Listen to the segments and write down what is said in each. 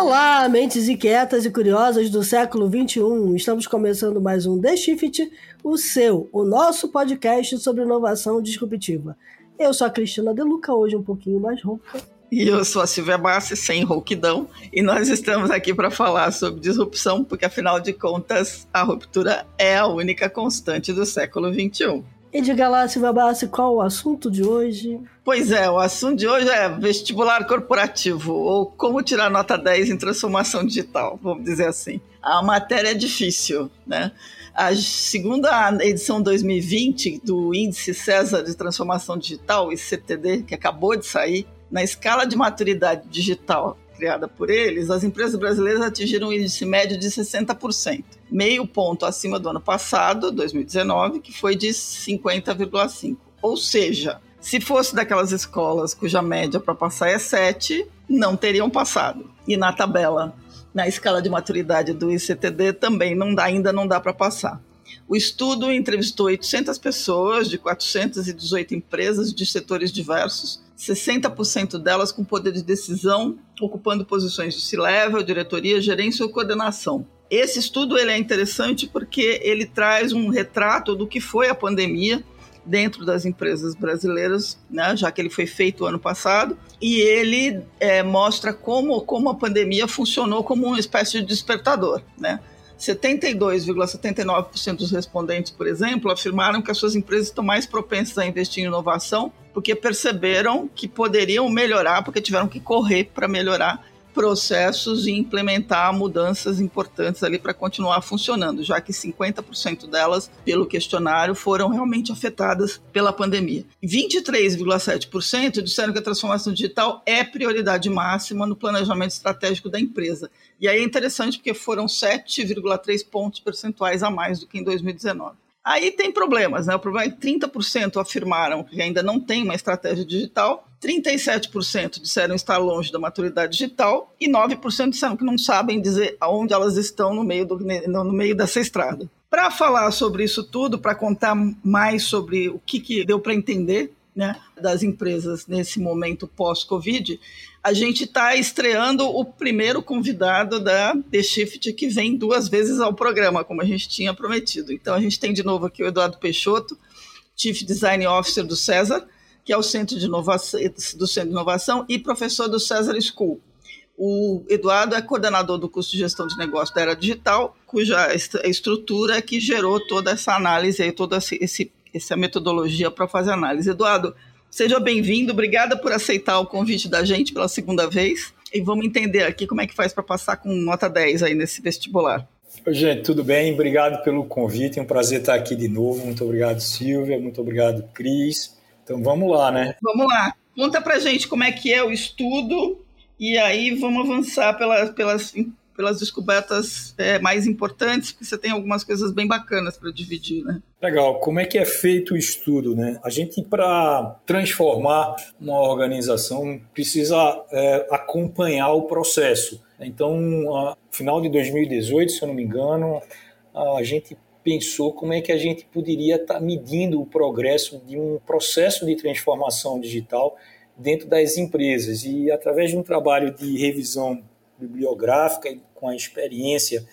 Olá, mentes inquietas e curiosas do século XXI. Estamos começando mais um The Shift, o seu, o nosso podcast sobre inovação disruptiva. Eu sou a Cristina Deluca, hoje um pouquinho mais rouca. E eu sou a Silvia Bassi, sem rouquidão, e nós estamos aqui para falar sobre disrupção, porque afinal de contas, a ruptura é a única constante do século XXI. E diga lá, Silvia Bassi, qual o assunto de hoje? Pois é, o assunto de hoje é vestibular corporativo, ou como tirar nota 10 em transformação digital, vamos dizer assim. A matéria é difícil, né? A segunda edição 2020 do Índice César de Transformação Digital, ICTD, que acabou de sair, na escala de maturidade digital criada por eles, as empresas brasileiras atingiram um índice médio de 60%, meio ponto acima do ano passado, 2019, que foi de 50,5%. Ou seja, se fosse daquelas escolas cuja média para passar é 7, não teriam passado. E na tabela, na escala de maturidade do ICTD, também não dá, ainda não dá para passar. O estudo entrevistou 800 pessoas de 418 empresas de setores diversos, 60% delas com poder de decisão, ocupando posições de C-level, diretoria, gerência ou coordenação. Esse estudo ele é interessante porque ele traz um retrato do que foi a pandemia dentro das empresas brasileiras, né, já que ele foi feito ano passado, e ele é, mostra como, como a pandemia funcionou como uma espécie de despertador. Né? 72,79% dos respondentes, por exemplo, afirmaram que as suas empresas estão mais propensas a investir em inovação porque perceberam que poderiam melhorar, porque tiveram que correr para melhorar processos e implementar mudanças importantes ali para continuar funcionando, já que 50% delas, pelo questionário, foram realmente afetadas pela pandemia. 23,7% disseram que a transformação digital é prioridade máxima no planejamento estratégico da empresa. E aí é interessante porque foram 7,3 pontos percentuais a mais do que em 2019. Aí tem problemas, né? O problema é que 30% afirmaram que ainda não tem uma estratégia digital, 37% disseram estar longe da maturidade digital e 9% disseram que não sabem dizer aonde elas estão no meio, do, no meio dessa estrada. Para falar sobre isso tudo, para contar mais sobre o que, que deu para entender né, das empresas nesse momento pós-Covid, a gente está estreando o primeiro convidado da The Shift que vem duas vezes ao programa, como a gente tinha prometido. Então a gente tem de novo aqui o Eduardo Peixoto, Chief Design Officer do César, que é o Centro de Inovação, do Centro de Inovação e professor do César School. O Eduardo é coordenador do curso de gestão de negócio da Era Digital, cuja estrutura é que gerou toda essa análise e toda essa metodologia para fazer análise. Eduardo, Seja bem-vindo, obrigada por aceitar o convite da gente pela segunda vez. E vamos entender aqui como é que faz para passar com nota 10 aí nesse vestibular. Oi, gente, tudo bem? Obrigado pelo convite, é um prazer estar aqui de novo. Muito obrigado, Silvia, muito obrigado, Cris. Então vamos lá, né? Vamos lá. Conta pra gente como é que é o estudo e aí vamos avançar pelas, pelas pelas descobertas é, mais importantes, porque você tem algumas coisas bem bacanas para dividir, né? Legal. Como é que é feito o estudo, né? A gente, para transformar uma organização, precisa é, acompanhar o processo. Então, no final de 2018, se eu não me engano, a gente pensou como é que a gente poderia estar tá medindo o progresso de um processo de transformação digital dentro das empresas. E através de um trabalho de revisão bibliográfica e com a experiência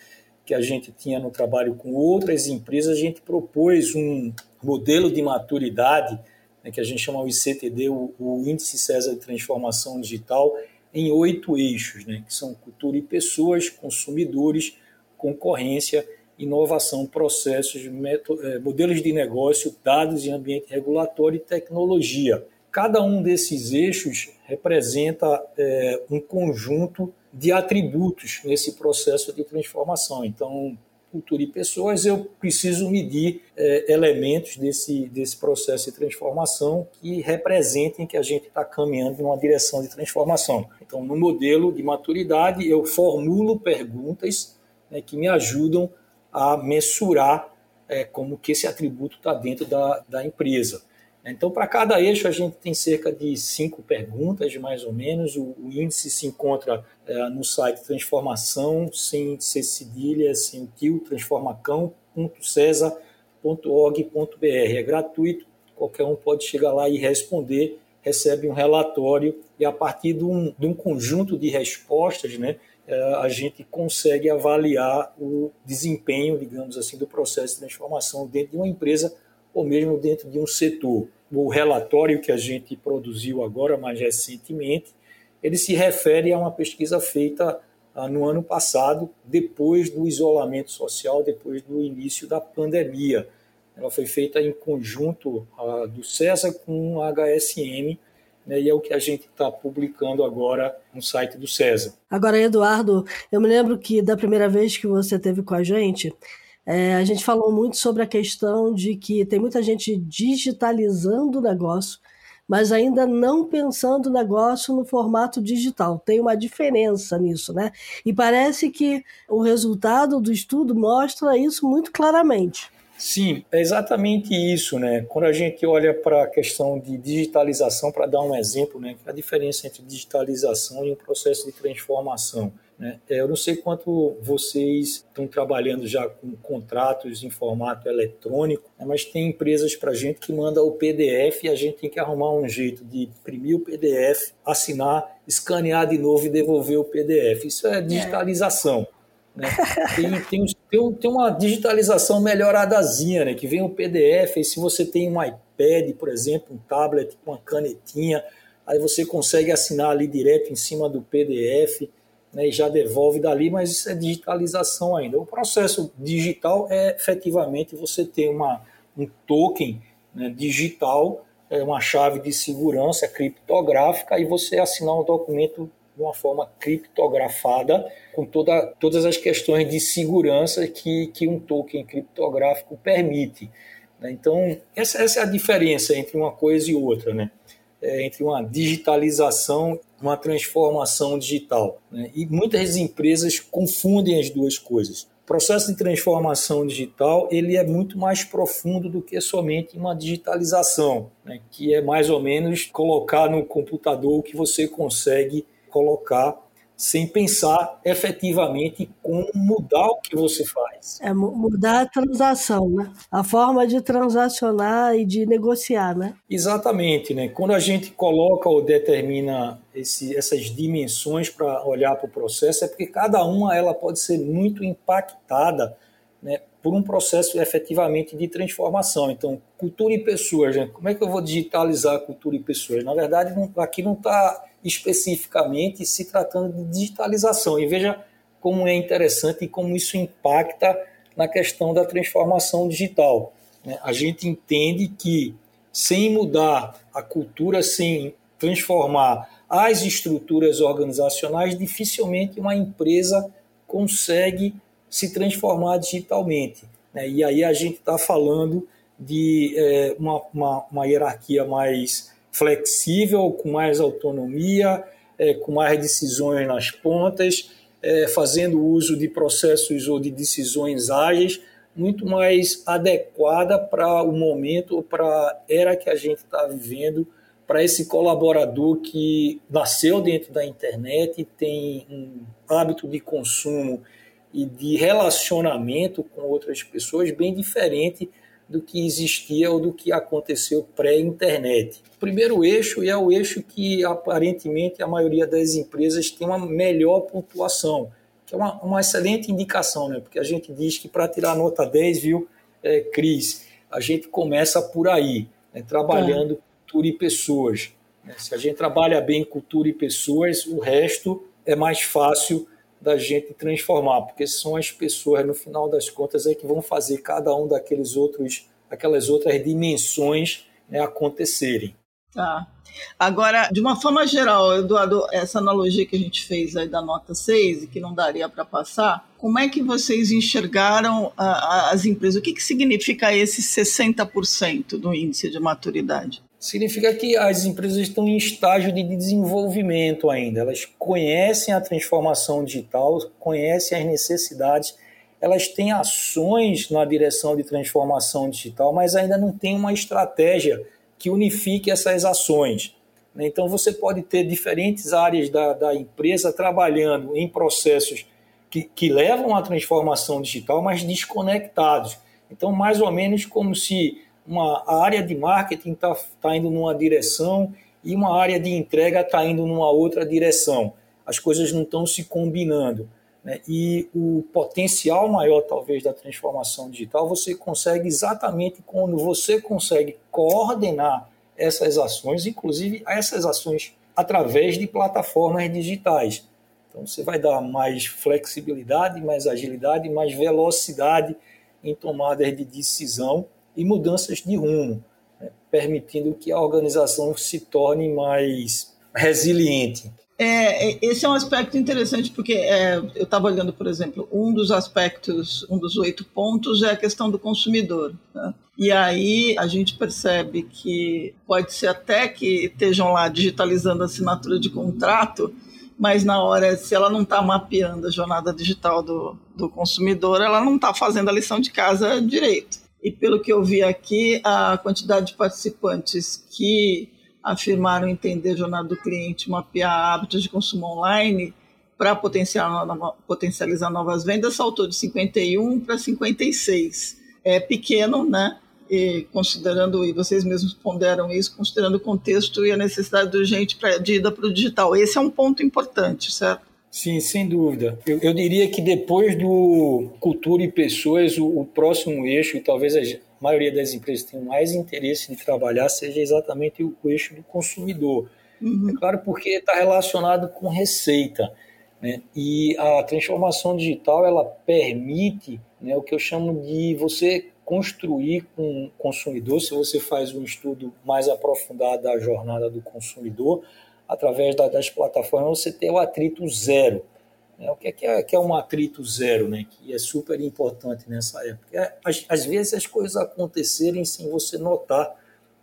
que a gente tinha no trabalho com outras empresas, a gente propôs um modelo de maturidade, né, que a gente chama o ICTD, o, o Índice César de Transformação Digital, em oito eixos, né, que são cultura e pessoas, consumidores, concorrência, inovação, processos, eh, modelos de negócio, dados e ambiente regulatório e tecnologia. Cada um desses eixos representa é, um conjunto de atributos nesse processo de transformação. Então, cultura e pessoas, eu preciso medir é, elementos desse, desse processo de transformação que representem que a gente está caminhando numa direção de transformação. Então, no modelo de maturidade, eu formulo perguntas né, que me ajudam a mensurar é, como que esse atributo está dentro da, da empresa. Então, para cada eixo, a gente tem cerca de cinco perguntas, mais ou menos. O, o índice se encontra é, no site transformação, sem ser cedilha, sem tio, transformacão.cesa.org.br. É gratuito, qualquer um pode chegar lá e responder, recebe um relatório e a partir de um, de um conjunto de respostas, né, é, a gente consegue avaliar o desempenho, digamos assim, do processo de transformação dentro de uma empresa ou mesmo dentro de um setor. O relatório que a gente produziu agora, mais recentemente, ele se refere a uma pesquisa feita ah, no ano passado, depois do isolamento social, depois do início da pandemia. Ela foi feita em conjunto ah, do CESA com a HSM, né, e é o que a gente está publicando agora no site do César. Agora, Eduardo, eu me lembro que da primeira vez que você teve com a gente, é, a gente falou muito sobre a questão de que tem muita gente digitalizando o negócio, mas ainda não pensando o negócio no formato digital. Tem uma diferença nisso, né? E parece que o resultado do estudo mostra isso muito claramente. Sim, é exatamente isso, né? Quando a gente olha para a questão de digitalização, para dar um exemplo, né? A diferença entre digitalização e um processo de transformação. Né? É, eu não sei quanto vocês estão trabalhando já com contratos em formato eletrônico, né? mas tem empresas para a gente que manda o PDF e a gente tem que arrumar um jeito de imprimir o PDF, assinar, escanear de novo e devolver o PDF. Isso é digitalização. Né? Tem, tem, tem, uma digitalização melhoradazinha, né? que vem o PDF, e se você tem um iPad, por exemplo, um tablet com uma canetinha, aí você consegue assinar ali direto em cima do PDF né? e já devolve dali, mas isso é digitalização ainda. O processo digital é efetivamente você ter uma, um token né, digital, é uma chave de segurança criptográfica e você assinar um documento de uma forma criptografada, com toda, todas as questões de segurança que, que um token criptográfico permite. Né? Então, essa, essa, é a diferença entre uma coisa e outra, né? É, entre uma digitalização uma transformação digital. Né? E muitas empresas confundem as duas coisas. O processo de transformação digital ele é muito mais profundo do que somente uma digitalização, né? que é mais ou menos colocar no computador o que você consegue colocar sem pensar efetivamente como mudar o que você faz. É mudar a transação, né? A forma de transacionar e de negociar, né? Exatamente, né? Quando a gente coloca ou determina esse, essas dimensões para olhar para o processo, é porque cada uma ela pode ser muito impactada, né? Por um processo efetivamente de transformação. Então, cultura e pessoas, né? Como é que eu vou digitalizar cultura e pessoas? Na verdade, não, aqui não está especificamente se tratando de digitalização. E veja como é interessante e como isso impacta na questão da transformação digital. Né? A gente entende que sem mudar a cultura, sem transformar as estruturas organizacionais, dificilmente uma empresa consegue se transformar digitalmente. Né? E aí a gente está falando de é, uma, uma, uma hierarquia mais flexível, com mais autonomia, é, com mais decisões nas pontas, é, fazendo uso de processos ou de decisões ágeis, muito mais adequada para o momento, para a era que a gente está vivendo, para esse colaborador que nasceu dentro da internet, tem um hábito de consumo e de relacionamento com outras pessoas bem diferente do que existia ou do que aconteceu pré-internet. O primeiro eixo é o eixo que aparentemente a maioria das empresas tem uma melhor pontuação, que é uma, uma excelente indicação, né? porque a gente diz que para tirar nota 10, viu, é, Cris, a gente começa por aí, né? trabalhando é. cultura e pessoas. Né? Se a gente trabalha bem cultura e pessoas, o resto é mais fácil da gente transformar, porque são as pessoas, no final das contas, é que vão fazer cada um daqueles outros, aquelas outras dimensões né, acontecerem. Tá. Agora, de uma forma geral, Eduardo, essa analogia que a gente fez aí da nota 6 e que não daria para passar, como é que vocês enxergaram a, a, as empresas? O que, que significa esse 60% do índice de maturidade? Significa que as empresas estão em estágio de desenvolvimento ainda. Elas conhecem a transformação digital, conhecem as necessidades, elas têm ações na direção de transformação digital, mas ainda não tem uma estratégia que unifique essas ações. Então, você pode ter diferentes áreas da, da empresa trabalhando em processos que, que levam à transformação digital, mas desconectados. Então, mais ou menos como se uma a área de marketing está tá indo numa direção e uma área de entrega está indo numa outra direção. as coisas não estão se combinando. Né? E o potencial maior, talvez, da transformação digital, você consegue exatamente quando você consegue coordenar essas ações, inclusive essas ações através de plataformas digitais. Então, você vai dar mais flexibilidade, mais agilidade, mais velocidade em tomadas de decisão e mudanças de rumo, né? permitindo que a organização se torne mais resiliente. É, é, esse é um aspecto interessante porque é, eu estava olhando, por exemplo, um dos aspectos, um dos oito pontos é a questão do consumidor. Né? E aí a gente percebe que pode ser até que estejam lá digitalizando a assinatura de contrato, mas na hora, se ela não está mapeando a jornada digital do, do consumidor, ela não está fazendo a lição de casa direito. E pelo que eu vi aqui, a quantidade de participantes que afirmaram entender a jornada do cliente, mapear hábitos de consumo online para potencializar novas vendas, saltou de 51 para 56. É pequeno, né? E considerando, e vocês mesmos ponderam isso, considerando o contexto e a necessidade urgente de ida para o digital. Esse é um ponto importante, certo? Sim, sem dúvida. Eu, eu diria que depois do cultura e pessoas, o, o próximo eixo, e talvez a maioria das empresas tenha mais interesse de trabalhar, seja exatamente o, o eixo do consumidor. Uhum. É claro, porque está relacionado com receita. Né? E a transformação digital ela permite né, o que eu chamo de você construir com o consumidor, se você faz um estudo mais aprofundado da jornada do consumidor, através das plataformas, você tem o atrito zero. Né? O que é, que é, que é um atrito zero, né? que é super importante nessa época? É, às, às vezes as coisas acontecerem sem você notar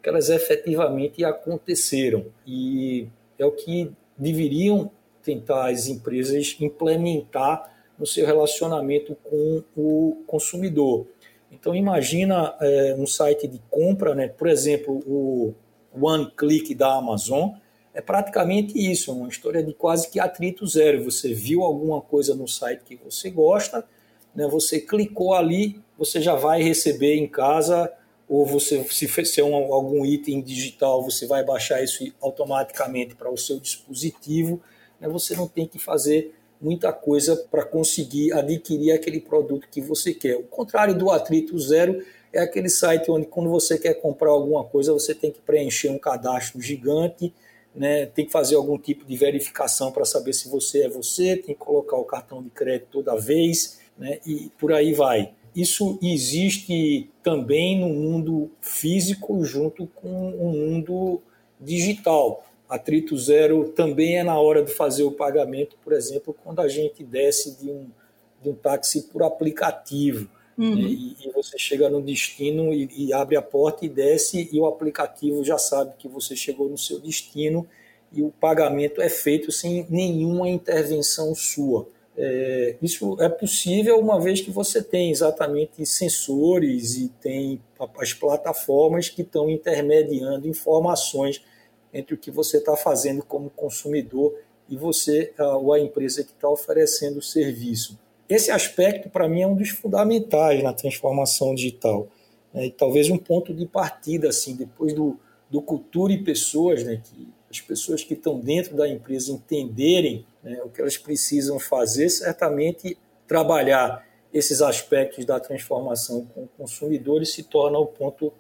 que elas efetivamente aconteceram. E é o que deveriam tentar as empresas implementar no seu relacionamento com o consumidor. Então imagina é, um site de compra, né? por exemplo, o One Click da Amazon, é praticamente isso, uma história de quase que atrito zero. Você viu alguma coisa no site que você gosta, né? você clicou ali, você já vai receber em casa, ou você, se for um, algum item digital, você vai baixar isso automaticamente para o seu dispositivo. Né? Você não tem que fazer muita coisa para conseguir adquirir aquele produto que você quer. O contrário do atrito zero é aquele site onde, quando você quer comprar alguma coisa, você tem que preencher um cadastro gigante né, tem que fazer algum tipo de verificação para saber se você é você, tem que colocar o cartão de crédito toda vez, né, e por aí vai. Isso existe também no mundo físico junto com o mundo digital. Atrito zero também é na hora de fazer o pagamento, por exemplo, quando a gente desce de um, de um táxi por aplicativo. Uhum. Né? E, e, você chega no destino e, e, abre a porta e desce, e o aplicativo já sabe que você chegou no seu destino e o pagamento é feito sem nenhuma intervenção sua. É, isso é possível uma vez que você tem exatamente sensores e tem as plataformas que estão intermediando informações entre o que você está fazendo como consumidor e você, ou a empresa que está oferecendo o serviço. Esse aspecto, para mim, é um dos fundamentais na transformação digital. Né? E talvez um ponto de partida, assim, depois do, do cultura e pessoas, né? que as pessoas que estão dentro da empresa entenderem né, o que elas precisam fazer, certamente trabalhar esses aspectos da transformação com consumidores se torna o ponto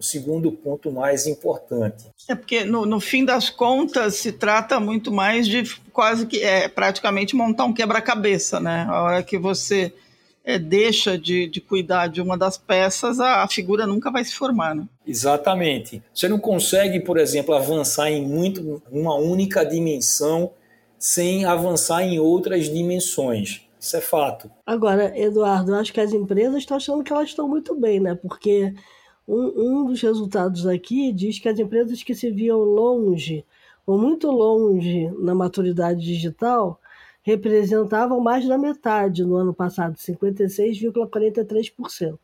o segundo ponto mais importante. É porque, no, no fim das contas, se trata muito mais de quase que é praticamente montar um quebra-cabeça, né? A hora que você é, deixa de, de cuidar de uma das peças, a, a figura nunca vai se formar, né? Exatamente. Você não consegue, por exemplo, avançar em muito uma única dimensão sem avançar em outras dimensões. Isso é fato. Agora, Eduardo, eu acho que as empresas estão achando que elas estão muito bem, né? Porque um, um dos resultados aqui diz que as empresas que se viam longe, ou muito longe na maturidade digital, representavam mais da metade no ano passado, 56,43%.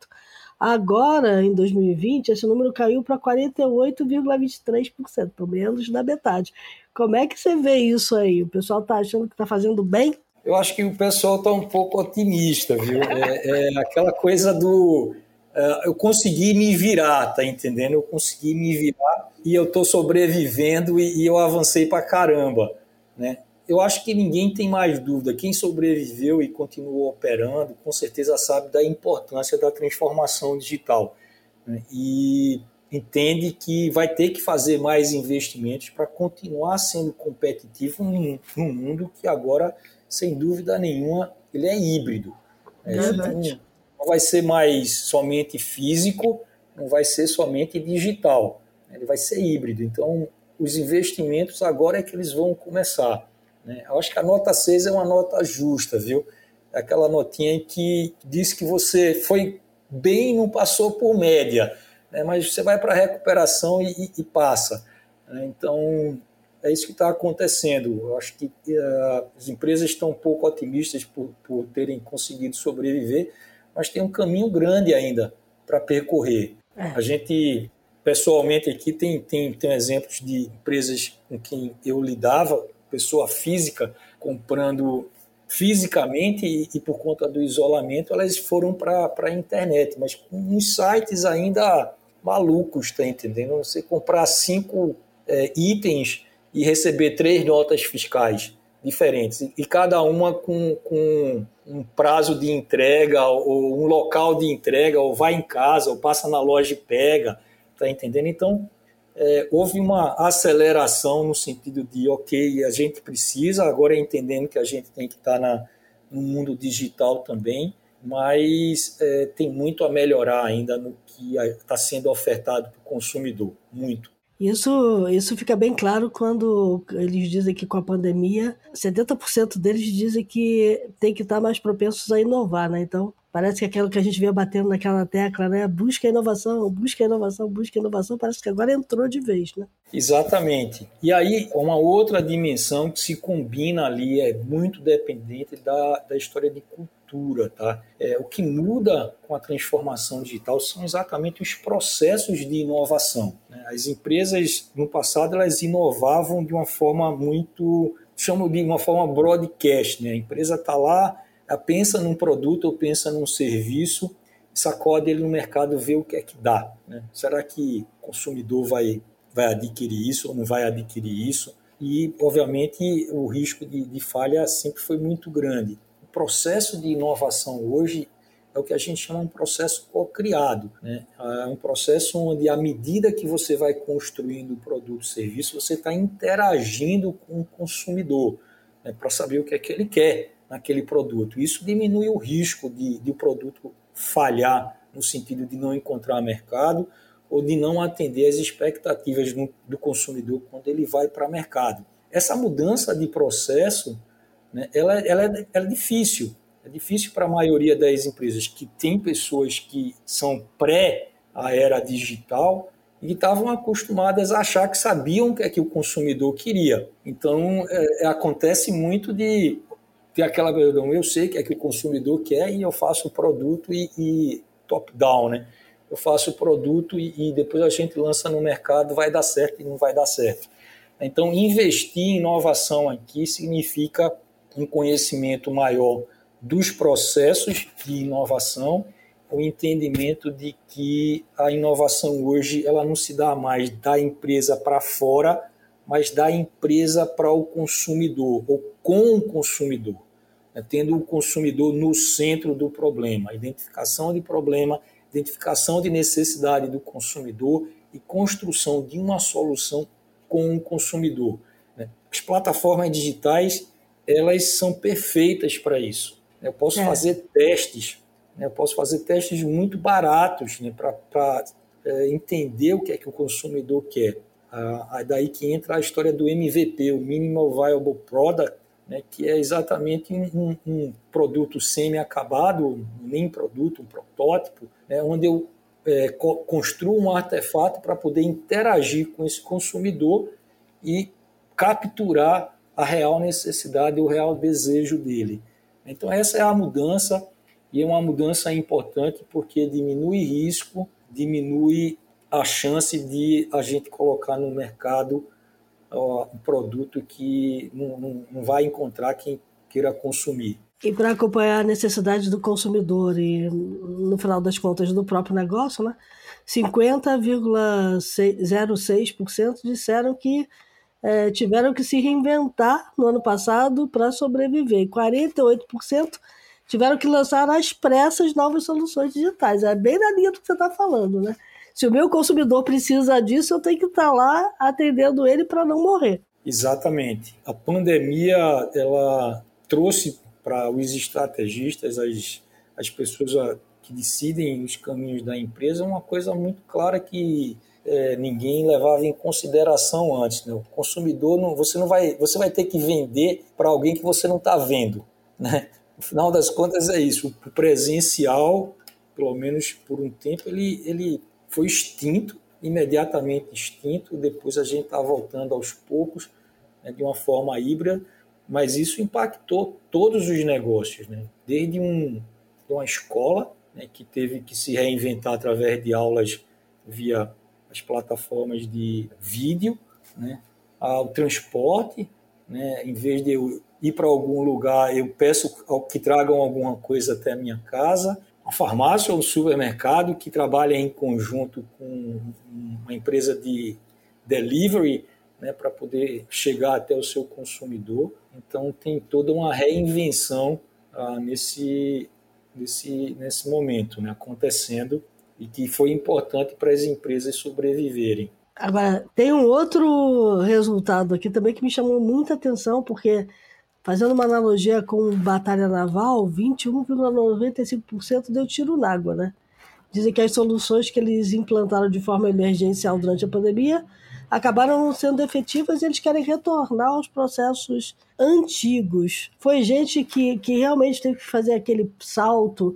Agora, em 2020, esse número caiu para 48,23%, pelo menos da metade. Como é que você vê isso aí? O pessoal está achando que está fazendo bem? Eu acho que o pessoal está um pouco otimista, viu? É, é aquela coisa do eu consegui me virar, tá entendendo? Eu consegui me virar e eu estou sobrevivendo e, e, eu avancei para caramba, né? eu acho que ninguém tem mais dúvida. Quem sobreviveu e continuou operando, com certeza sabe da importância da transformação digital. Né? E entende que vai ter que fazer mais investimentos para continuar sendo competitivo num, num, mundo que agora, sem dúvida nenhuma, ele é híbrido. É, então, não vai ser mais somente físico, não vai ser somente digital. Ele vai ser híbrido. Então, os investimentos agora é que eles vão começar. Né? Eu acho que a nota 6 é uma nota justa, viu? É aquela notinha que diz que você foi bem não passou por média né? mas você vai para a recuperação e, e, e passa. Né? Então, é isso que está acontecendo. Eu acho que uh, as empresas estão um pouco otimistas por, por terem conseguido sobreviver, mas tem um caminho grande ainda para percorrer. É. A gente, pessoalmente aqui, tem, tem, tem exemplos de empresas com quem eu lidava, pessoa física, comprando fisicamente e, e, por conta do isolamento elas foram para a internet, mas com uns sites ainda malucos, tá entendendo? Você comprar cinco é, itens e receber três notas fiscais diferentes e cada uma com, com um prazo de entrega ou um local de entrega ou vai em casa ou passa na loja e pega, tá entendendo? Então é, houve uma aceleração no sentido de, ok, a gente precisa, agora entendendo que a gente tem que estar na, no mundo digital também, mas é, tem muito a melhorar ainda no que está sendo ofertado para o consumidor, muito. Isso, isso fica bem claro quando eles dizem que com a pandemia, 70% deles dizem que tem que estar mais propensos a inovar, né? Então, Parece que aquilo que a gente via batendo naquela tecla, né? Busca inovação, busca inovação, busca inovação, parece que agora entrou de vez, né? Exatamente. E aí, uma outra dimensão que se combina ali é muito dependente da, da história de cultura, tá? É, o que muda com a transformação digital são exatamente os processos de inovação. Né? As empresas, no passado, elas inovavam de uma forma muito, chamo de uma forma broadcast, né? A empresa está lá pensa num produto ou pensa num serviço, sacode ele no mercado, vê o que é que dá. Né? Será que o consumidor vai, vai adquirir isso ou não vai adquirir isso? E, obviamente, o risco de, de falha sempre foi muito grande. O processo de inovação hoje é o que a gente chama um processo co-criado. Né? É um processo onde, à medida que você vai construindo o produto ou serviço, você está interagindo com o consumidor né? para saber o que é que ele quer naquele produto. Isso diminui o risco de, de o produto falhar no sentido de não encontrar mercado ou de não atender às expectativas do, do consumidor quando ele vai para o mercado. Essa mudança de processo, né, ela, ela, é, ela é difícil. É difícil para a maioria das empresas que tem pessoas que são pré a era digital e estavam acostumadas a achar que sabiam o que é que o consumidor queria. Então, é acontece muito de tem aquela eu sei que é que o consumidor quer e eu faço o produto e, e top-down, né? Eu faço o produto e, e, depois a gente lança no mercado, vai dar certo e não vai dar certo. Então, investir em inovação aqui significa um conhecimento maior dos processos de inovação, o entendimento de que a inovação hoje ela não se dá mais da empresa para fora, mas da empresa para o consumidor ou com o consumidor. Né, tendo o consumidor no centro do problema, identificação de problema, identificação de necessidade do consumidor e construção de uma solução com o consumidor. Né. As plataformas digitais elas são perfeitas para isso. Eu posso é. fazer testes, eu posso fazer testes muito baratos né, para é, entender o que é que o consumidor quer. Ah, daí que entra a história do MVP, o Minimal Viable Product, né, que é exatamente um, um produto semi-acabado, nem produto, um protótipo, né, onde eu é, co construo um artefato para poder interagir com esse consumidor e capturar a real necessidade, o real desejo dele. Então essa é a mudança e é uma mudança importante porque diminui risco, diminui a chance de a gente colocar no mercado um produto que não, não, não vai encontrar quem queira consumir. E para acompanhar a necessidade do consumidor e, no final das contas, do próprio negócio, né, 50,06% disseram que é, tiveram que se reinventar no ano passado para sobreviver. E 48% tiveram que lançar às pressas novas soluções digitais. É bem na linha do que você está falando, né? Se o meu consumidor precisa disso, eu tenho que estar tá lá atendendo ele para não morrer. Exatamente. A pandemia ela trouxe para os estrategistas, as, as pessoas que decidem os caminhos da empresa, uma coisa muito clara que é, ninguém levava em consideração antes. Né? O consumidor, não, você não vai, você vai ter que vender para alguém que você não está vendo. Né? No final das contas é isso. O presencial, pelo menos por um tempo, ele, ele foi extinto, imediatamente extinto. Depois a gente está voltando aos poucos, né, de uma forma híbrida, mas isso impactou todos os negócios, né? desde um, uma escola né, que teve que se reinventar através de aulas via as plataformas de vídeo, né, ao transporte, né, em vez de eu ir para algum lugar, eu peço que tragam alguma coisa até a minha casa. A farmácia ou o supermercado que trabalha em conjunto com uma empresa de delivery né, para poder chegar até o seu consumidor. Então, tem toda uma reinvenção ah, nesse, nesse, nesse momento né, acontecendo e que foi importante para as empresas sobreviverem. Agora, tem um outro resultado aqui também que me chamou muita atenção, porque, fazendo uma analogia com batalha naval, 21,95% deu tiro na água, né? Dizem que as soluções que eles implantaram de forma emergencial durante a pandemia acabaram sendo efetivas e eles querem retornar aos processos antigos. Foi gente que, que realmente teve que fazer aquele salto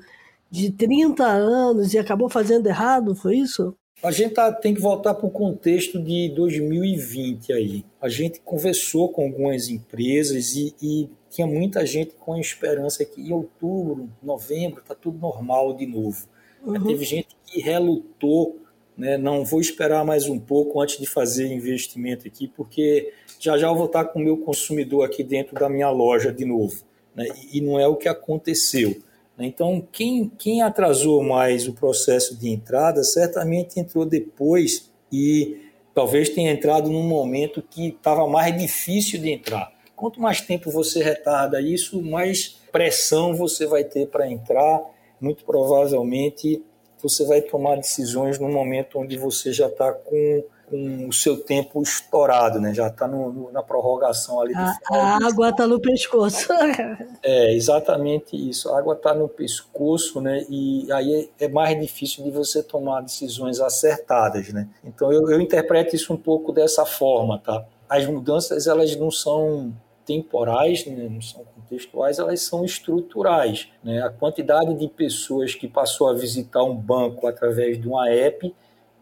de 30 anos e acabou fazendo errado, foi isso? A gente tá, tem que voltar para o contexto de 2020 aí. A gente conversou com algumas empresas e, e tinha muita gente com a esperança que em outubro, novembro, tá tudo normal de novo. Uhum. Teve gente que relutou né? Não vou esperar mais um pouco antes de fazer investimento aqui, porque já já eu vou estar com o meu consumidor aqui dentro da minha loja de novo. Né? E não é o que aconteceu. Né? Então, quem, quem atrasou mais o processo de entrada certamente entrou depois e talvez tenha entrado num momento que estava mais difícil de entrar. Quanto mais tempo você retarda isso, mais pressão você vai ter para entrar. Muito provavelmente você vai tomar decisões no momento onde você já está com, com, o seu tempo estourado, né? já está na prorrogação ali. A, a água está no pescoço. é, exatamente isso. A água está no pescoço, né? e aí é, é, mais difícil de você tomar decisões acertadas. Né? Então eu, eu interpreto isso um pouco dessa forma. Tá? As mudanças elas não são temporais, né, não são contextuais, elas são estruturais. Né? A quantidade de pessoas que passou a visitar um banco através de uma app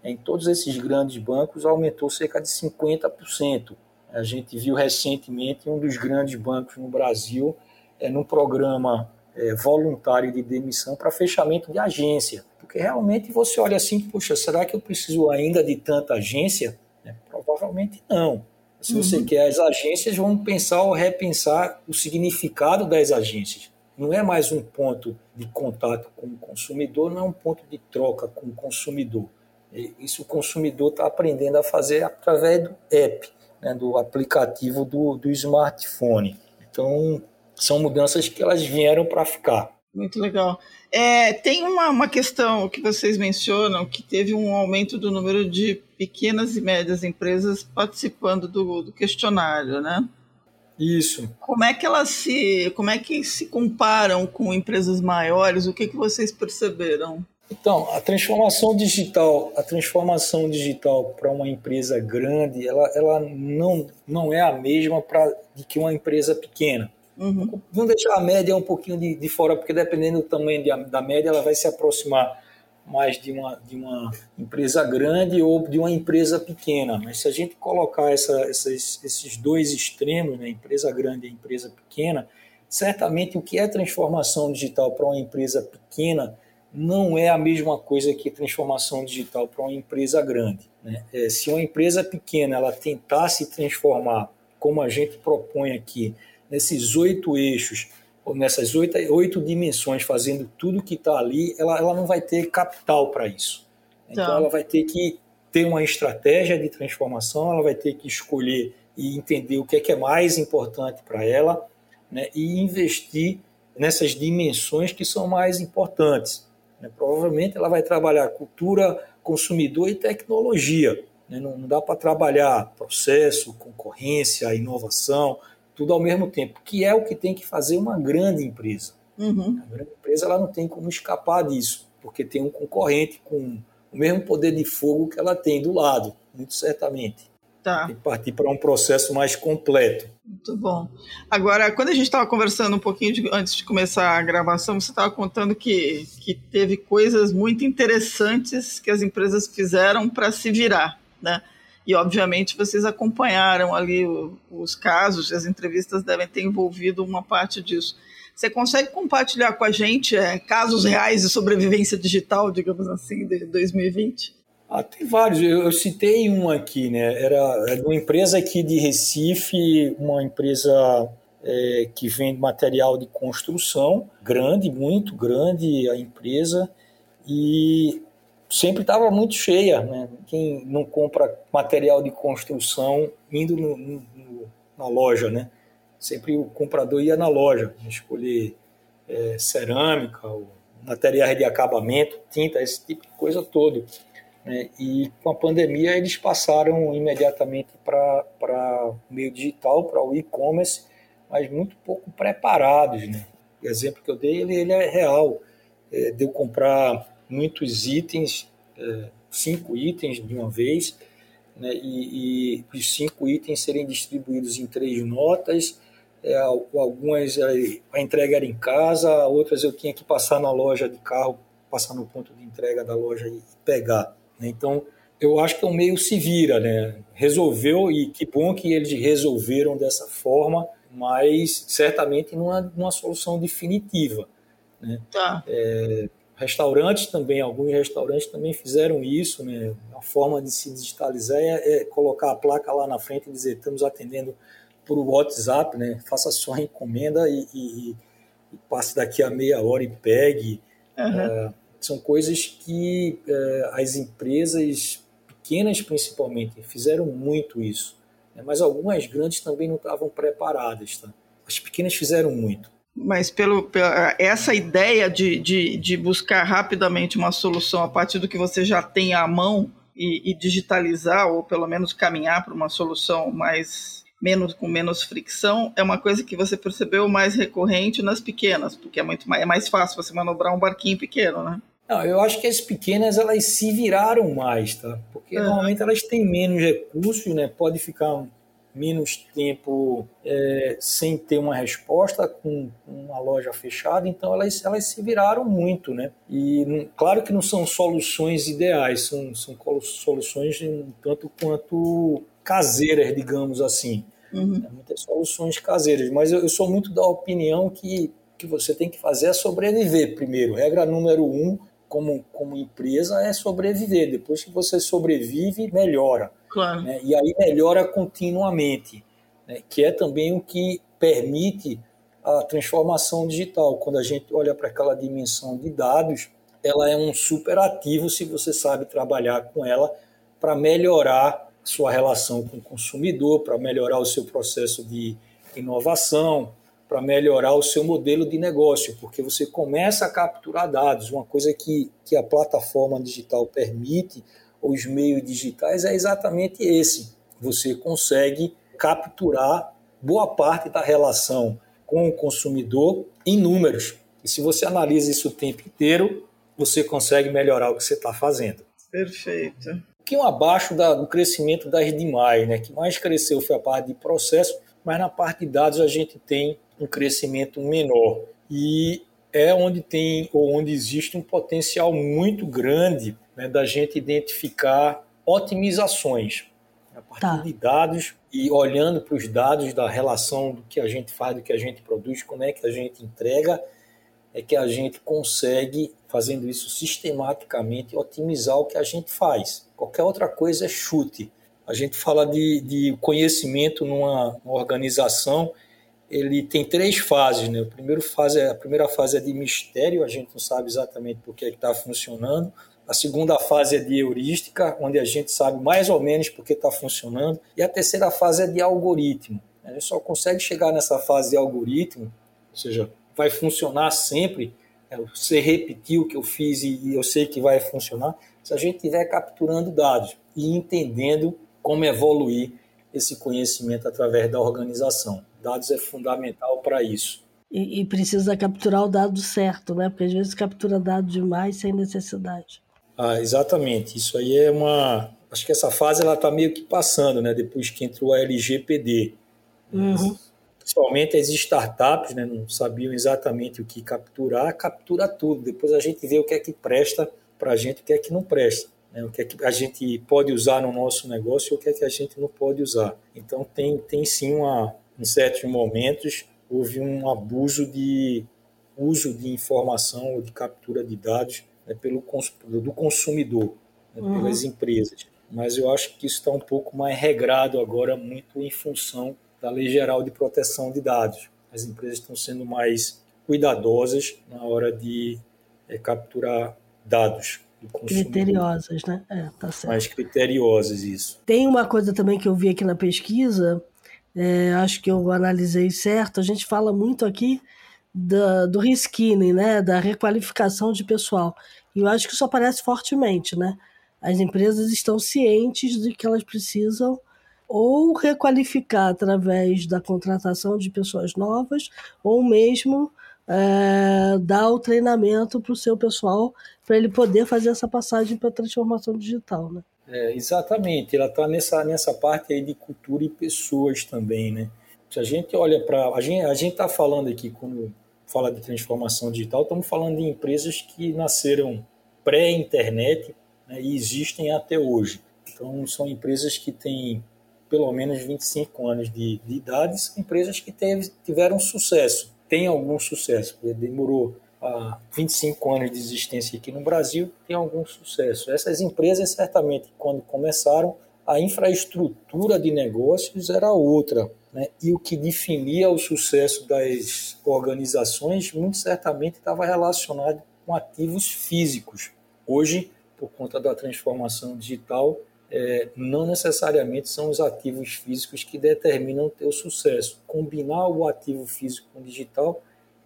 em todos esses grandes bancos aumentou cerca de 50%. A gente viu recentemente um dos grandes bancos no Brasil é, num programa é, voluntário de demissão para fechamento de agência. Porque realmente você olha assim, puxa, será que eu preciso ainda de tanta agência? É, provavelmente não. Se você uhum. quer as agências, vão pensar ou repensar o significado das agências. Não é mais um ponto de contato com o consumidor, não é um ponto de troca com o consumidor. Isso o consumidor está aprendendo a fazer através do app, né, do aplicativo do, do smartphone. Então, são mudanças que elas vieram para ficar. Muito legal. É, tem uma, uma questão que vocês mencionam que teve um aumento do número de pequenas e médias empresas participando do, do questionário, né? Isso. Como é que elas se, como é que se comparam com empresas maiores? O que, que vocês perceberam? Então, a transformação digital, a transformação digital para uma empresa grande, ela, ela não, não é a mesma para de que uma empresa pequena. Uhum. Vamos deixar a média um pouquinho de, de fora, porque dependendo do tamanho de, da média, ela vai se aproximar mais de uma, de uma empresa grande ou de uma empresa pequena. Mas se a gente colocar essa, essas, esses dois extremos, né, empresa grande e empresa pequena, certamente o que é transformação digital para uma empresa pequena não é a mesma coisa que transformação digital para uma empresa grande. Né? É, se uma empresa pequena ela tentar se transformar, como a gente propõe aqui, nesses oito eixos, ou nessas oito, oito dimensões, fazendo tudo que está ali, ela, ela não vai ter capital para isso. Então, tá. ela vai ter que ter uma estratégia de transformação, ela vai ter que escolher e entender o que é, que é mais importante para ela né, e investir nessas dimensões que são mais importantes. Né? Provavelmente ela vai trabalhar cultura, consumidor e tecnologia. Né? Não, não dá para trabalhar processo, concorrência, inovação, tudo ao mesmo tempo, que é o que tem que fazer uma grande empresa. Uhum. A grande empresa ela não tem como escapar disso, porque tem um concorrente com o mesmo poder de fogo que ela tem do lado, muito certamente. Tá. Tem que partir para um processo mais completo. Muito bom. Agora, quando a gente estava conversando um pouquinho de, antes de começar a gravação, você estava contando que, que teve coisas muito interessantes que as empresas fizeram para se virar, né? E, obviamente, vocês acompanharam ali o, os casos, as entrevistas devem ter envolvido uma parte disso. Você consegue compartilhar com a gente é, casos reais de sobrevivência digital, digamos assim, de 2020? Ah, tem vários. Eu, eu, citei um aqui, né? Era, uma empresa aqui de Recife, uma empresa é, que vende material de construção, grande, muito grande a empresa, e sempre estava muito cheia. Né? Quem não compra material de construção indo no, no, na loja, né? Sempre o comprador ia na loja escolher é, cerâmica, materiais de acabamento, tinta, esse tipo de coisa todo. Né? E com a pandemia eles passaram imediatamente para o meio digital, para o e-commerce, mas muito pouco preparados. Né? O exemplo que eu dei ele, ele é real. É, de eu comprar muitos itens, é, cinco itens de uma vez, né? e, e os cinco itens serem distribuídos em três notas. É, algumas a entrega era em casa, outras eu tinha que passar na loja de carro, passar no ponto de entrega da loja e pegar. Né? Então, eu acho que o meio se vira, né? Resolveu, e que bom que eles resolveram dessa forma, mas certamente não é uma solução definitiva. Né? Tá. É, restaurantes também, alguns restaurantes também fizeram isso, né? A forma de se digitalizar é, é colocar a placa lá na frente e dizer estamos atendendo por WhatsApp, né? Faça sua encomenda e, e, e passe daqui a meia hora e pegue. Uhum. É, são coisas que é, as empresas pequenas, principalmente, fizeram muito isso. Né? Mas algumas grandes também não estavam preparadas. Tá? As pequenas fizeram muito. Mas pelo, pela, essa ideia de, de, de, buscar rapidamente uma solução a partir do que você já tem à mão e, e digitalizar, ou pelo menos caminhar para uma solução mais menos com menos fricção é uma coisa que você percebeu mais recorrente nas pequenas, porque é muito mais, é mais fácil você manobrar um barquinho pequeno, né? Não, eu acho que as pequenas elas se viraram mais, tá? Porque uhum. normalmente elas têm menos recursos, né? Pode ficar menos tempo é, sem ter uma resposta com uma loja fechada, então elas, elas se viraram muito, né? E claro que não são soluções ideais, são, são soluções um tanto quanto caseiras, digamos assim. Uhum. É, muitas soluções caseiras, mas eu, eu sou muito da opinião que que você tem que fazer é sobreviver primeiro. Regra número um, como, como empresa é sobreviver. Depois que você sobrevive, melhora. Claro. Né? E aí melhora continuamente, né? que é também o que permite a transformação digital. Quando a gente olha para aquela dimensão de dados, ela é um super ativo se você sabe trabalhar com ela para melhorar sua relação com o consumidor, para melhorar o seu processo de inovação, para melhorar o seu modelo de negócio, porque você começa a capturar dados. Uma coisa que, que a plataforma digital permite, os meios digitais, é exatamente esse. Você consegue capturar boa parte da relação com o consumidor em números. E se você analisa isso o tempo inteiro, você consegue melhorar o que você está fazendo. Perfeito. Um pouquinho abaixo da, do crescimento das demais, né? que mais cresceu foi a parte de processo, mas na parte de dados a gente tem um crescimento menor. E é onde tem ou onde existe um potencial muito grande né, da gente identificar otimizações a partir tá. de dados e olhando para os dados da relação do que a gente faz, do que a gente produz, como é que a gente entrega, é que a gente consegue, fazendo isso sistematicamente, otimizar o que a gente faz. Qualquer outra coisa é chute. A gente fala de, de conhecimento numa organização ele tem três fases, né? A primeira fase é, a primeira fase é de mistério, a gente não sabe exatamente por que está funcionando. A segunda fase é de heurística, onde a gente sabe mais ou menos porque está funcionando. E a terceira fase é de algoritmo. A gente só consegue chegar nessa fase de algoritmo, ou seja, vai funcionar sempre. É, você repetir o que eu fiz e eu sei que vai funcionar, se a gente estiver capturando dados e entendendo como evoluir esse conhecimento através da organização. Dados é fundamental para isso. E, e, precisa capturar o dado certo, né? Porque às vezes captura dado demais sem necessidade. Ah, exatamente. Isso aí é uma. Acho que essa fase ela está meio que passando, né? Depois que entrou a LGPD. Uhum. Principalmente as startups, né? Não sabiam exatamente o que capturar, captura tudo. Depois a gente vê o que é que presta para a gente, o que é que não presta. Né? O que é que a gente pode usar no nosso negócio e o que é que a gente não pode usar. Então tem, tem sim uma, em certos momentos houve um abuso de uso de informação ou de captura de dados né, pelo do consumidor, né, uhum. pelas empresas. Mas eu acho que isso está um pouco mais regrado agora, muito em função da Lei Geral de Proteção de Dados. As empresas estão sendo mais cuidadosas na hora de é, capturar dados Criteriosas, né? É, tá certo. Mais criteriosas, isso. Tem uma coisa também que eu vi aqui na pesquisa, é, acho que eu analisei certo, a gente fala muito aqui da, do reskilling, né? Da requalificação de pessoal. E eu acho que isso aparece fortemente, né? As empresas estão cientes de que elas precisam ou requalificar através da contratação de pessoas novas, ou mesmo é, dar o treinamento para o seu pessoal para ele poder fazer essa passagem para a transformação digital, né? É, exatamente, ela está nessa, nessa parte aí de cultura e pessoas também, né? Se a gente olha para. A gente a está falando aqui, quando fala de transformação digital, estamos falando de empresas que nasceram pré-internet né, e existem até hoje. Então, são empresas que têm pelo menos 25 anos de, de idade, são empresas que teve, tiveram sucesso tem algum sucesso. Demorou há 25 anos de existência aqui no Brasil, tem algum sucesso. Essas empresas, certamente, quando começaram, a infraestrutura de negócios era outra. Né? E o que definia o sucesso das organizações, muito certamente, estava relacionado com ativos físicos. Hoje, por conta da transformação digital, é, não necessariamente são os ativos físicos que determinam o teu sucesso. Combinar o ativo físico com o digital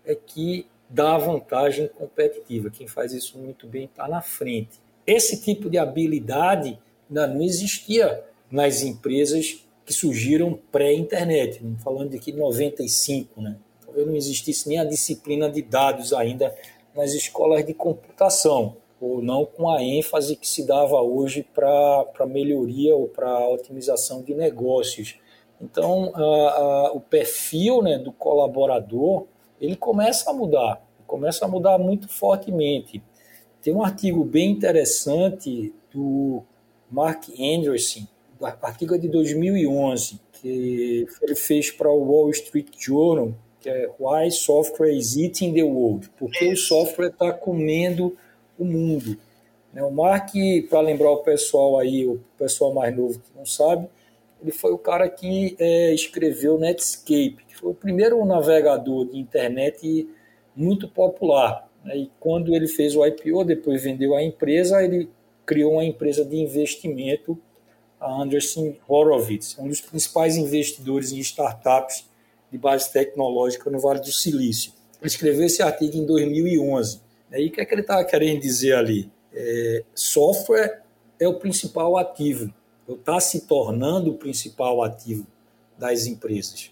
é que dá vantagem competitiva. Quem faz isso muito bem está na frente. Esse tipo de habilidade não existia nas empresas que surgiram pré-internet, falando de que 95, né? Talvez não existisse nem a disciplina de dados ainda nas escolas de computação ou não com a ênfase que se dava hoje para melhoria ou para otimização de negócios. Então, a, a, o perfil né, do colaborador ele começa a mudar, começa a mudar muito fortemente. Tem um artigo bem interessante do Mark Anderson, artigo de 2011, que ele fez para o Wall Street Journal, que é Why Software is Eating the World, porque o software está comendo o mundo. Né? O Mark, para lembrar o pessoal aí, o pessoal mais novo que não sabe, ele foi o cara que é, escreveu Netscape, que foi o primeiro navegador de internet muito popular. Né? E quando ele fez o IPO, depois vendeu a empresa, ele criou uma empresa de investimento, a Anderson Horowitz, um dos principais investidores em startups de base tecnológica no Vale do Silício. Ele escreveu esse artigo em 2011. Aí o que é que ele estava querendo dizer ali? É, software é o principal ativo, está se tornando o principal ativo das empresas.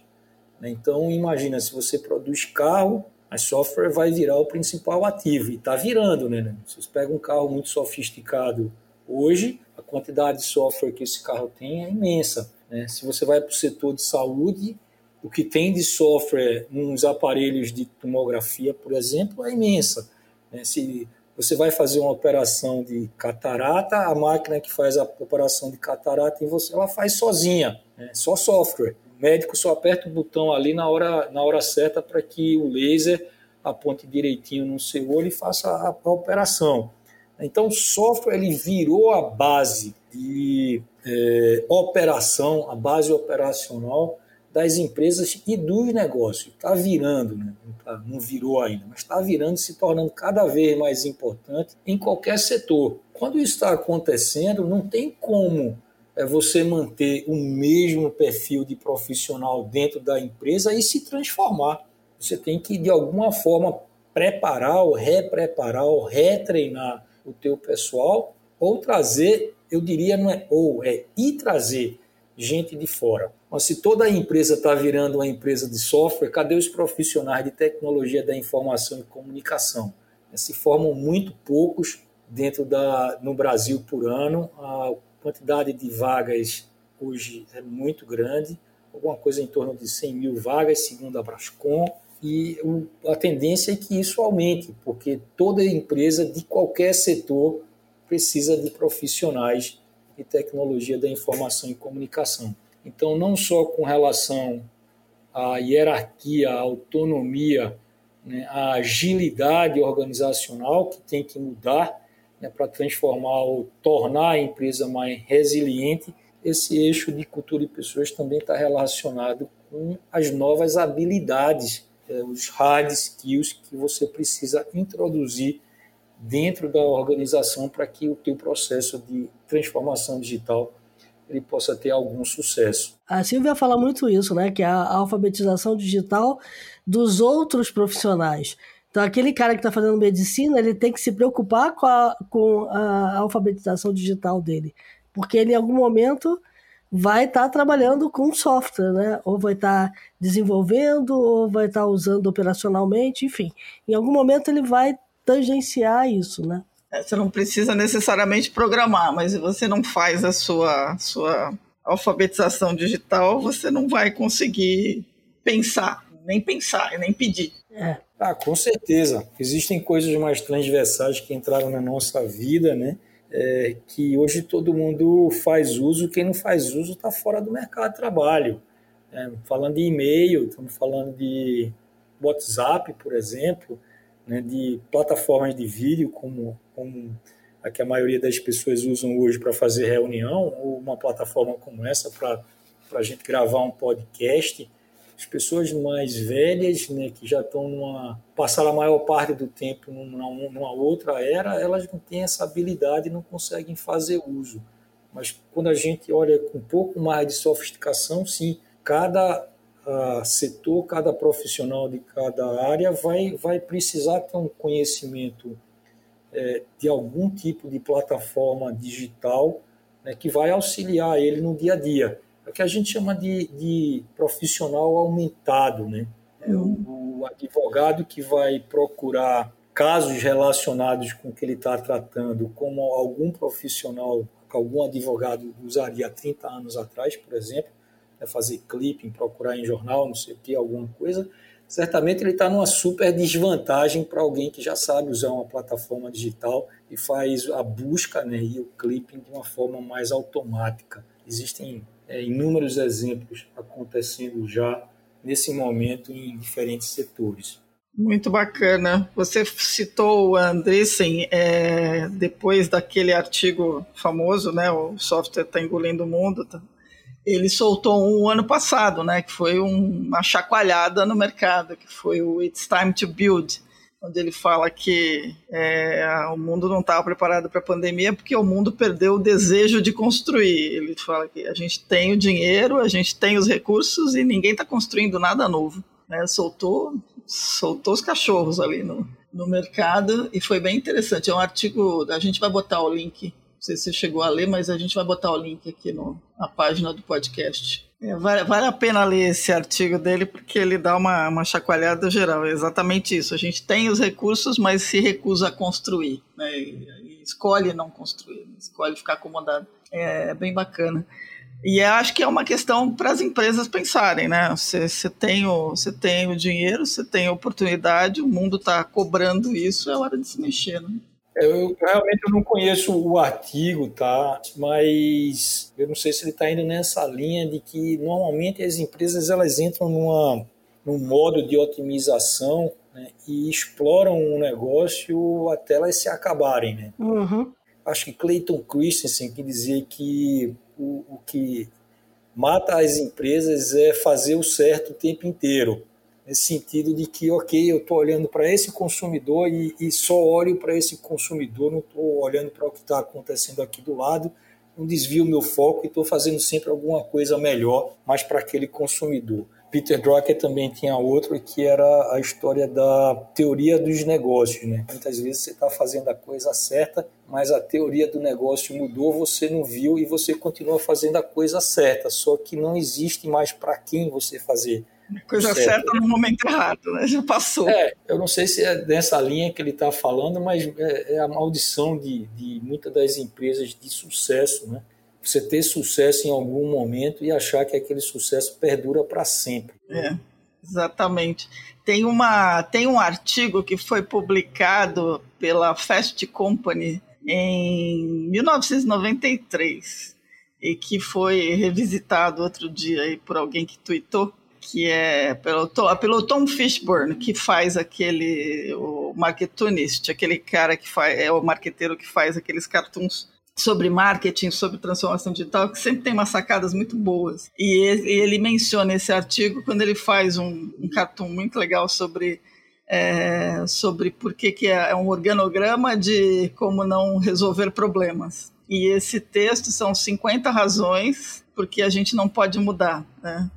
Né? Então, imagina, se você produz carro, a software vai virar o principal ativo, e está virando. Né? Se você pega um carro muito sofisticado hoje, a quantidade de software que esse carro tem é imensa. Né? Se você vai para o setor de saúde, o que tem de software nos aparelhos de tomografia, por exemplo, é imensa. Né? Se você vai fazer uma operação de catarata, a máquina que faz a operação de catarata em você, ela faz sozinha, né? só software. O médico só aperta o botão ali na hora, na hora certa para que o laser aponte direitinho no seu olho e faça a, a operação. Então, o software ele virou a base de é, operação, a base operacional das empresas e dos negócios. Está virando, né? não, tá, não virou ainda, mas está virando, se tornando cada vez mais importante em qualquer setor. Quando isso está acontecendo, não tem como é você manter o mesmo perfil de profissional dentro da empresa e se transformar. Você tem que, de alguma forma, preparar ou repreparar ou retreinar o teu pessoal ou trazer, eu diria, não é ou, é ir trazer gente de fora. Mas se toda a empresa está virando uma empresa de software, cadê os profissionais de tecnologia da informação e comunicação? Se formam muito poucos dentro da no Brasil por ano. A quantidade de vagas hoje é muito grande, alguma coisa em torno de 100 mil vagas, segundo a Brascom. E a tendência é que isso aumente, porque toda empresa de qualquer setor precisa de profissionais de tecnologia da informação e comunicação. Então, não só com relação à hierarquia, à autonomia, né, à agilidade organizacional que tem que mudar né, para transformar ou tornar a empresa mais resiliente, esse eixo de cultura e pessoas também está relacionado com as novas habilidades, é, os hard skills que você precisa introduzir dentro da organização para que o teu processo de transformação digital ele possa ter algum sucesso. A Silvia fala muito isso, né? Que é a alfabetização digital dos outros profissionais. Então, aquele cara que está fazendo medicina, ele tem que se preocupar com a, com a alfabetização digital dele, porque ele, em algum momento, vai estar tá trabalhando com software, né? Ou vai estar tá desenvolvendo, ou vai estar tá usando operacionalmente, enfim. Em algum momento, ele vai tangenciar isso, né? É, você não precisa necessariamente programar, mas se você não faz a sua, sua alfabetização digital, você não vai conseguir pensar, nem pensar, nem pedir. É. Ah, com certeza. Existem coisas mais transversais que entraram na nossa vida, né? É, que hoje todo mundo faz uso, quem não faz uso está fora do mercado de trabalho. É, falando de e-mail, estamos falando de WhatsApp, por exemplo, né, de plataformas de vídeo como, como a que a maioria das pessoas usam hoje para fazer reunião, ou uma plataforma como essa para a gente gravar um podcast. As pessoas mais velhas, né, que já estão numa. passaram a maior parte do tempo numa, numa outra era, elas não têm essa habilidade e não conseguem fazer uso. Mas quando a gente olha com um pouco mais de sofisticação, sim, cada uh, setor, cada profissional de cada área vai, vai precisar ter um conhecimento é, de algum tipo de plataforma digital né, que vai auxiliar ele no dia a dia. É o que a gente chama de, de profissional aumentado. Né? É o, o advogado que vai procurar casos relacionados com o que ele está tratando, como algum profissional, algum advogado usaria há 30 anos atrás, por exemplo, né, fazer clipping, procurar em jornal, não sei o que, alguma coisa, certamente ele está numa super desvantagem para alguém que já sabe usar uma plataforma digital e faz a busca né, e o clipping de uma forma mais automática. Existem é, inúmeros exemplos acontecendo já nesse momento em diferentes setores. Muito bacana. Você citou o Andreessen é, depois daquele artigo famoso, né? O software está engolindo o mundo. Tá? Ele soltou um ano passado, né, que foi um, uma chacoalhada no mercado, que foi o It's Time to Build, onde ele fala que é, o mundo não estava preparado para a pandemia porque o mundo perdeu o desejo de construir. Ele fala que a gente tem o dinheiro, a gente tem os recursos e ninguém está construindo nada novo. Né? Soltou, soltou os cachorros ali no, no mercado e foi bem interessante. É um artigo, a gente vai botar o link sei se você chegou a ler, mas a gente vai botar o link aqui no, na página do podcast. É, vale, vale, a pena ler esse artigo dele porque ele dá uma, uma chacoalhada geral. É exatamente isso. A gente tem os recursos, mas se recusa a construir. Né? E, escolhe não construir, escolhe ficar acomodado. É, é bem bacana. E acho que é uma questão para as empresas pensarem, né? Você, tem o, tem o dinheiro, você tem a oportunidade, o mundo está cobrando isso, é hora de se mexer, né? Eu realmente eu não conheço o artigo, tá? Mas eu não sei se ele está indo nessa linha de que normalmente as empresas elas entram numa, num modo de otimização né, e exploram um negócio até elas se acabarem, né? Uhum. Acho que Clayton Christensen que dizia que o, o que mata as empresas é fazer o certo o tempo inteiro. Nesse sentido de que, ok, eu estou olhando para esse consumidor e, e só olho para esse consumidor, não estou olhando para o que está acontecendo aqui do lado, não desvio meu foco e estou fazendo sempre alguma coisa melhor, mas para aquele consumidor. Peter Drucker também tinha outro que era a história da teoria dos negócios. Né? Muitas vezes você está fazendo a coisa certa, mas a teoria do negócio mudou, você não viu e você continua fazendo a coisa certa, só que não existe mais para quem você fazer. Coisa certo. certa no momento errado, né? Já passou. É, eu não sei se é dessa linha que ele está falando, mas é, é, a maldição de, de muitas das empresas de sucesso, né? você ter sucesso em algum momento e achar que aquele sucesso perdura para sempre. É, exatamente. Tem, uma, tem um artigo que foi publicado pela Fast Company em 1993 e que foi revisitado outro dia aí por alguém que tweetou, que é pelo, pelo Tom Fishburne, que faz aquele, o marketunist, aquele cara que faz, é o marqueteiro que faz aqueles cartoons sobre marketing, sobre transformação digital, que sempre tem umas sacadas muito boas. E ele, menciona esse artigo quando ele faz um, um cartoon muito legal sobre é, sobre por que, que é, é um organograma de como não resolver problemas. E esse texto são 50 razões porque a gente não pode mudar, né?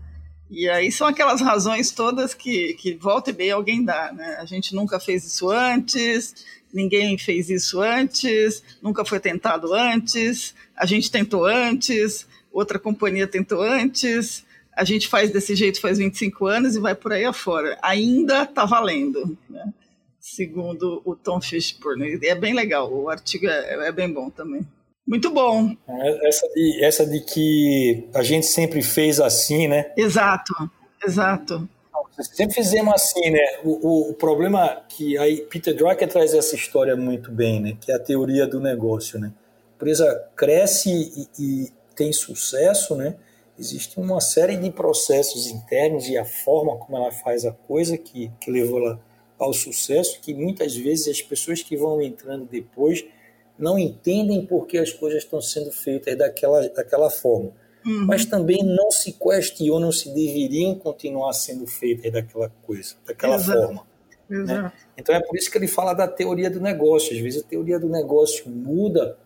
E aí são aquelas razões todas que, que volta e meia alguém dá, né? A gente nunca fez isso antes, ninguém fez isso antes, nunca foi tentado antes, a gente tentou antes, outra companhia tentou antes, a gente faz desse jeito faz 25 anos e vai por aí afora. Ainda está valendo, né? segundo o Tom Fishburne. É bem legal, o artigo é, é bem bom também. Muito bom. Essa de, essa de que a gente sempre fez assim, né? Exato, exato. Sempre fizemos assim, né? O, o, o, problema que aí Peter Drucker traz essa história muito bem, né? Que é a teoria do negócio, né? A empresa cresce e, e tem sucesso, né? Existe uma série de processos internos e a forma como ela faz a coisa que, que levou ela ao sucesso, que muitas vezes as pessoas que vão entrando depois não entendem por que as coisas estão sendo feitas daquela, daquela forma uhum. mas também não se questionam se deveriam continuar sendo feitas daquela coisa, daquela Exato. forma. Né? Exato. Né? Então é por isso que ele fala da teoria do negócio. Às vezes a teoria do negócio muda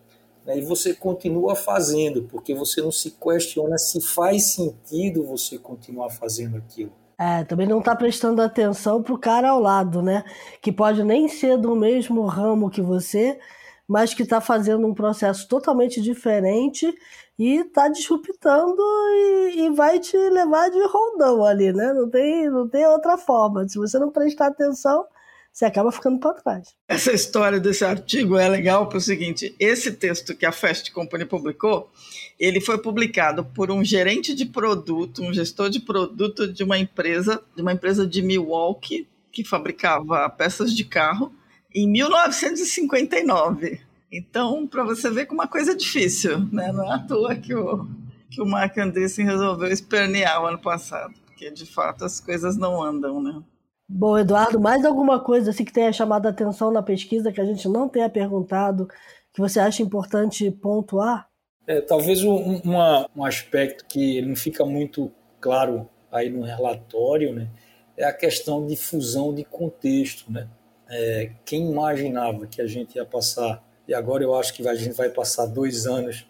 né, e você continua fazendo, porque você não se questiona se faz sentido você continuar fazendo aquilo. É, também não está prestando atenção para o cara ao lado, né? Que pode nem ser do mesmo ramo que você, mas que está fazendo um processo totalmente diferente e tá disruptando e, e, vai te levar de rondão ali, né? Não tem, não tem outra forma. Se você não prestar atenção, você acaba ficando para trás. Essa história desse artigo é legal para o seguinte: esse texto que a Fast Company publicou, ele foi publicado por um gerente de produto, um gestor de produto de uma empresa, de uma empresa de Milwaukee que fabricava peças de carro em 1959. Então, para você ver como uma coisa é difícil, né? Não é à toa que o, que o Mark Andreessen resolveu espernear o ano passado, porque de fato as coisas não andam, né? Bom, Eduardo, mais alguma coisa assim que tenha chamado a atenção na pesquisa que a gente não tenha perguntado, que você acha importante pontuar? É, talvez um, uma, um aspecto que não fica muito claro aí no relatório, né, é a questão de fusão de contexto, né? É, quem imaginava que a gente ia passar e agora eu acho que a gente vai passar dois anos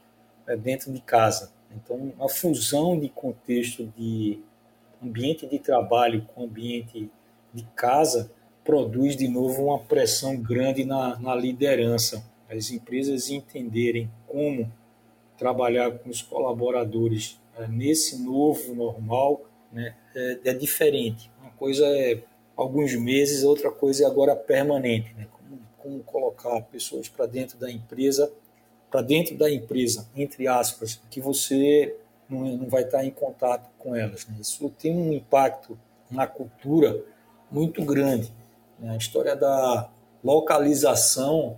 é, dentro de casa. Então, a fusão de contexto de ambiente de trabalho com ambiente de casa produz de novo uma pressão grande na, na liderança. As empresas entenderem como trabalhar com os colaboradores é, nesse novo normal né, é, é, diferente. Uma coisa é alguns meses, outra coisa é agora permanente. Né? como colocar pessoas para dentro da empresa, para dentro da empresa, entre aspas, que você não, não vai estar em contato com elas. Né? Isso tem um impacto na cultura muito grande. Né? A história da localização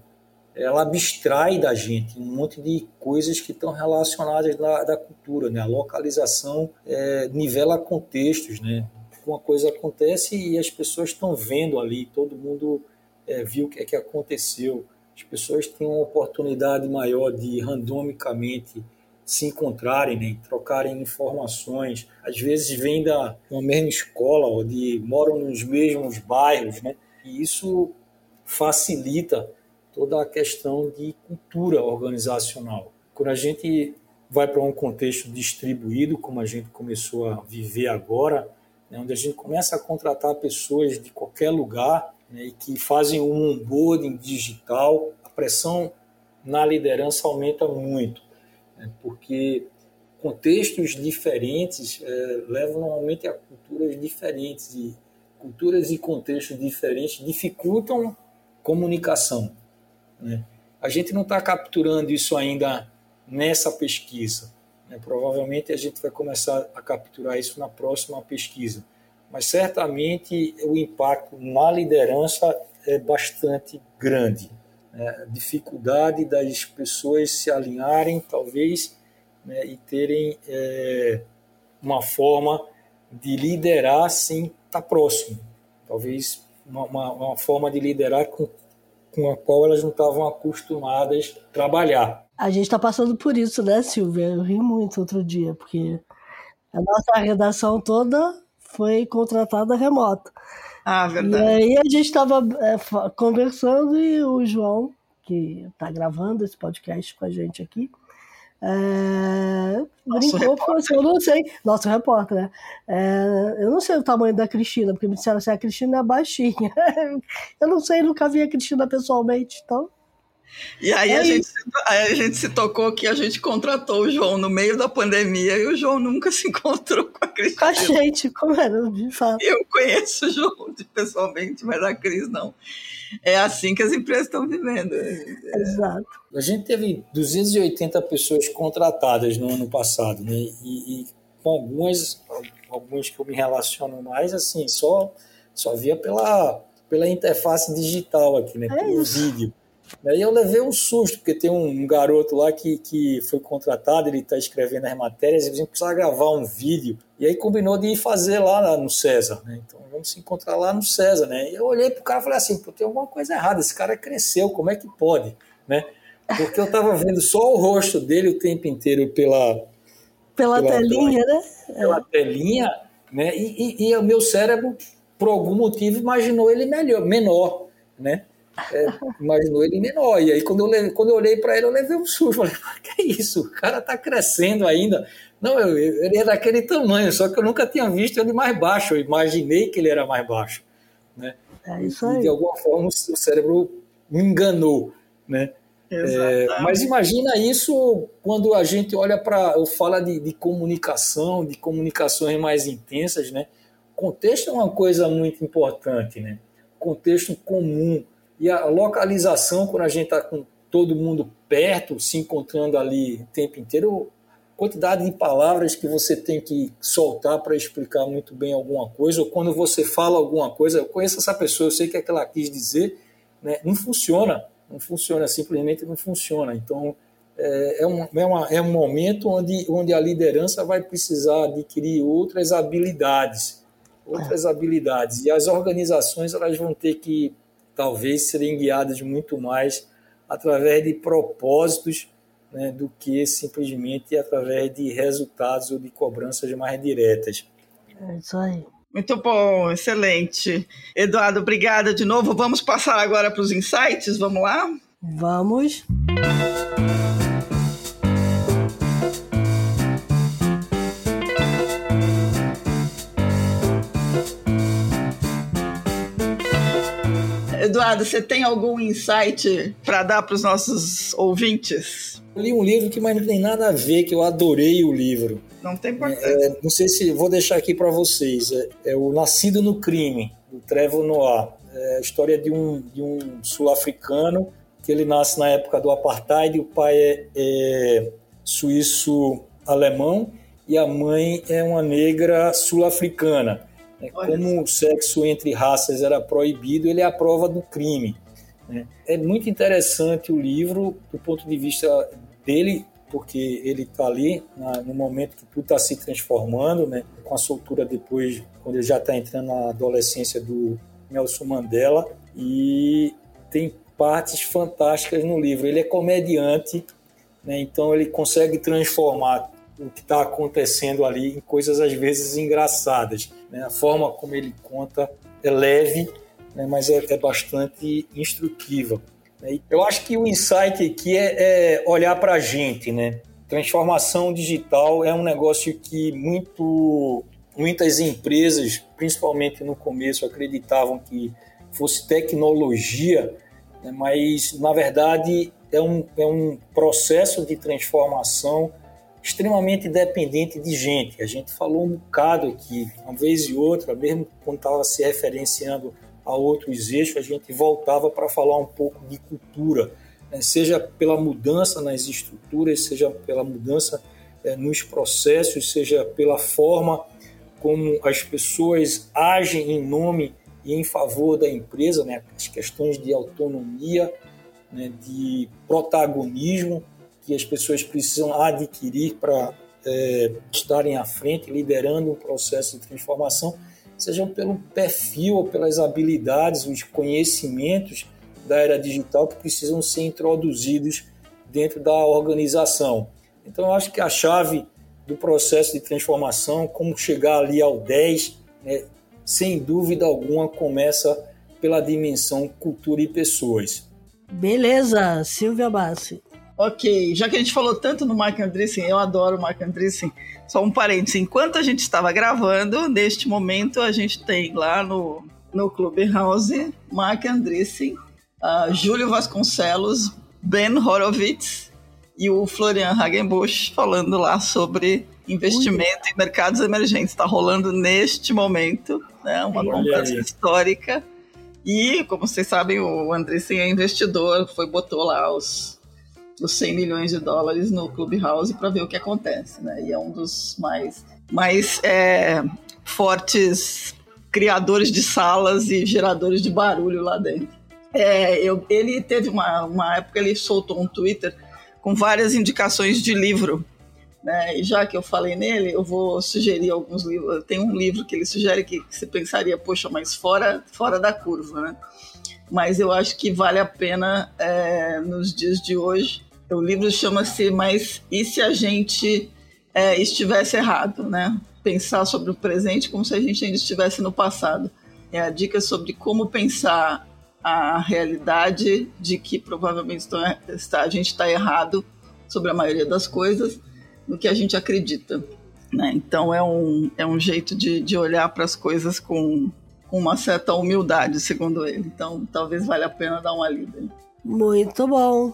ela abstrai da gente um monte de coisas que estão relacionadas da, da cultura. Né? A localização é, nivela contextos. Né? Uma coisa acontece e as pessoas estão vendo ali, todo mundo é, viu o que é que aconteceu. As pessoas têm uma oportunidade maior de randomicamente se encontrarem, né, trocarem informações. Às vezes vêm da uma mesma escola, ou de, moram nos mesmos bairros, né, e isso facilita toda a questão de cultura organizacional. Quando a gente vai para um contexto distribuído, como a gente começou a viver agora, né, onde a gente começa a contratar pessoas de qualquer lugar né, e que fazem um onboarding digital, a pressão na liderança aumenta muito, né, porque contextos diferentes é, levam normalmente a culturas diferentes e culturas e contextos diferentes dificultam comunicação. Né? A gente não está capturando isso ainda nessa pesquisa. Né? Provavelmente a gente vai começar a capturar isso na próxima pesquisa. Mas certamente o impacto na liderança é bastante grande. Né? dificuldade das pessoas se alinharem, talvez, né? e terem é, uma forma de liderar sem estar próximo. Talvez uma, uma, uma forma de liderar com com a qual elas não estavam acostumadas a trabalhar. A gente está passando por isso, né, Silvia? Eu ri muito outro dia, porque a nossa redação toda foi contratada remota. Ah, verdade. E aí a gente estava é, conversando e o João, que está gravando esse podcast com a gente aqui, é, brincou falou assim, eu não sei, nosso repórter, né? É, eu não sei o tamanho da Cristina, porque me disseram assim, a Cristina é baixinha. eu não sei, nunca vi a Cristina pessoalmente, então. E aí, é a gente, aí a gente se tocou que a gente contratou o João no meio da pandemia e o João nunca se encontrou com a Cristina. Com a gente, como era, de fato. Eu conheço o João pessoalmente, mas a Cris não é assim que as empresas estão vivendo. Exato. A gente teve 280 pessoas contratadas no ano passado, né? E, e com algumas, algumas que eu me relaciono mais, assim, só, só via pela, pela interface digital aqui, né? É pelo isso. vídeo. Aí eu levei um susto, porque tem um garoto lá que, que foi contratado, ele está escrevendo as matérias, e a gente precisava gravar um vídeo. E aí combinou de ir fazer lá no César, né? Então vamos se encontrar lá no César, né? E eu olhei pro cara e falei assim, pô, tem alguma coisa errada, esse cara cresceu, como é que pode, né? Porque eu estava vendo só o rosto dele o tempo inteiro pela... Pela, pela telinha, pela, né? Pela é. telinha, né? E, e, e o meu cérebro, por algum motivo, imaginou ele melhor, menor, né? É, imaginou ele menor. E aí, quando eu, quando eu olhei para ele, eu levei um susto. Falei, que é isso? O cara está crescendo ainda. Não, eu, ele é daquele tamanho, só que eu nunca tinha visto ele mais baixo. Eu imaginei que ele era mais baixo. Né? É isso aí. E, de alguma forma, o cérebro me enganou. Né? É, mas imagina isso quando a gente olha para. fala de, de comunicação, de comunicações mais intensas, né? Contexto é uma coisa muito importante, né? Contexto comum e a localização, quando a gente está com todo mundo perto, se encontrando ali o tempo inteiro, quantidade de palavras que você tem que soltar para explicar muito bem alguma coisa, ou quando você fala alguma coisa, eu conheço essa pessoa, eu sei o que, é que ela quis dizer, né? não funciona, não funciona, simplesmente não funciona. Então, é, é, um, é, uma, é um momento onde, onde a liderança vai precisar adquirir outras habilidades, outras habilidades, e as organizações elas vão ter que talvez serem guiadas muito mais através de propósitos né, do que simplesmente através de resultados ou de cobranças mais diretas. É isso aí. Muito bom, excelente. Eduardo, obrigada de novo. Vamos passar agora para os insights, vamos lá? Vamos. Eduardo, você tem algum insight para dar para os nossos ouvintes? Eu li um livro que mas não tem nada a ver, que eu adorei o livro. Não tem importância. É, não sei se vou deixar aqui para vocês. É, é, o Nascido no Crime, do Trevor Noah. É a história de um, de um sul-africano que ele nasce na época do apartheid. O pai é, é suíço-alemão e a mãe é uma negra sul-africana. É, como o sexo entre raças era proibido, ele é a prova do crime. Né? É muito interessante o livro do ponto de vista dele, porque ele está ali no momento que tudo está se transformando, né? com a soltura depois, quando ele já está entrando na adolescência do Nelson Mandela, e tem partes fantásticas no livro. Ele é comediante, Né? Então ele consegue transformar o que está acontecendo ali em coisas às vezes engraçadas. Né? A forma como ele conta é leve, né? mas é, é, bastante instrutiva. Né? Eu acho que o insight aqui é, é olhar para a gente. Né? Transformação digital é um negócio que muito, muitas empresas, principalmente no começo, acreditavam que fosse tecnologia, né? mas na verdade é um, é um processo de transformação extremamente dependente de gente. A gente falou um bocado aqui, uma vez e outra, mesmo quando estava se referenciando a outros eixos, a gente voltava para falar um pouco de cultura, né? seja pela mudança nas estruturas, seja pela mudança é, nos processos, seja pela forma como as pessoas agem em nome e em favor da empresa, né? as questões de autonomia, né? de protagonismo que as pessoas precisam adquirir para é, estarem à frente, liderando um processo de transformação, sejam pelo perfil ou pelas habilidades, os conhecimentos da era digital que precisam ser introduzidos dentro da organização. Então, eu acho que a chave do processo de transformação, como chegar ali ao 10, né, sem dúvida alguma, começa pela dimensão cultura e pessoas. Beleza, Silvia Bassi. Ok, já que a gente falou tanto no Mark Andreessen, eu adoro o Mark Andreessen. Só um parênteses, enquanto a gente estava gravando, neste momento a gente tem lá no, no Clubhouse Mark Andreessen, uh, Júlio Vasconcelos, Ben Horowitz e o Florian Hagenbusch falando lá sobre investimento Ui. em mercados emergentes. Está rolando neste momento, né, uma conversa histórica. E, como vocês sabem, o Andreessen é investidor, foi botou lá os os 100 milhões de dólares no Clubhouse para ver o que acontece, né? E é um dos mais, mais é, fortes criadores de salas e geradores de barulho lá dentro. É, eu, ele teve uma, uma época, ele soltou um Twitter com várias indicações de livro. Né? E já que eu falei nele, eu vou sugerir alguns livros. Tem um livro que ele sugere que, você pensaria, poxa, mas fora, fora da curva, né? Mas eu acho que vale a pena é, nos dias de hoje o livro chama-se Mas e se a gente é, estivesse errado, né? Pensar sobre o presente como se a gente ainda estivesse no passado. É a dica sobre como pensar a realidade de que provavelmente está, a gente está errado sobre a maioria das coisas no que a gente acredita. Né? Então é um, é um jeito de, de olhar para as coisas com, com uma certa humildade, segundo ele. Então talvez valha a pena dar uma lida. Muito bom.